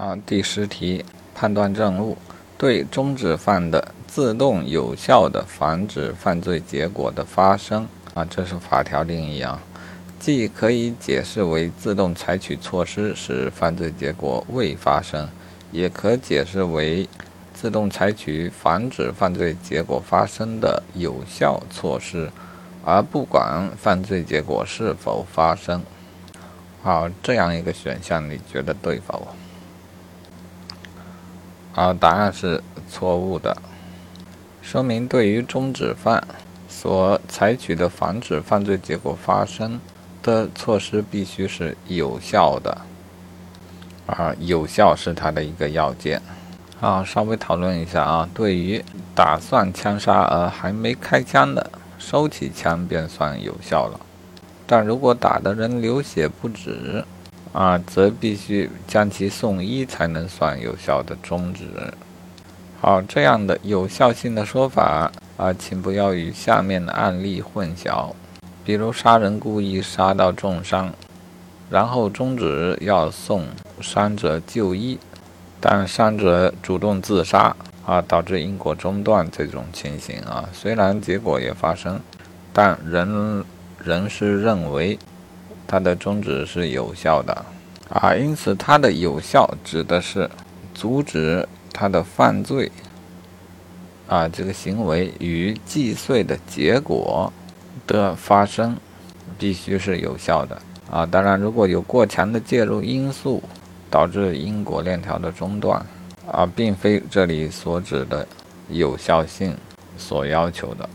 啊，第十题，判断证物对终止犯的自动有效的防止犯罪结果的发生啊，这是法条定义啊，既可以解释为自动采取措施使犯罪结果未发生，也可解释为自动采取防止犯罪结果发生的有效措施，而不管犯罪结果是否发生。好，这样一个选项，你觉得对否？啊，答案是错误的。说明对于终止犯所采取的防止犯罪结果发生的措施必须是有效的，啊，有效是它的一个要件。啊，稍微讨论一下啊，对于打算枪杀而还没开枪的，收起枪便算有效了。但如果打的人流血不止，啊，则必须将其送医才能算有效的终止。好，这样的有效性的说法啊，请不要与下面的案例混淆。比如杀人故意杀到重伤，然后终止要送伤者就医，但伤者主动自杀啊，导致因果中断这种情形啊，虽然结果也发生，但人仍是认为。它的终止是有效的啊，因此它的有效指的是阻止他的犯罪啊这个行为与既遂的结果的发生必须是有效的啊。当然，如果有过强的介入因素导致因果链条的中断啊，并非这里所指的有效性所要求的。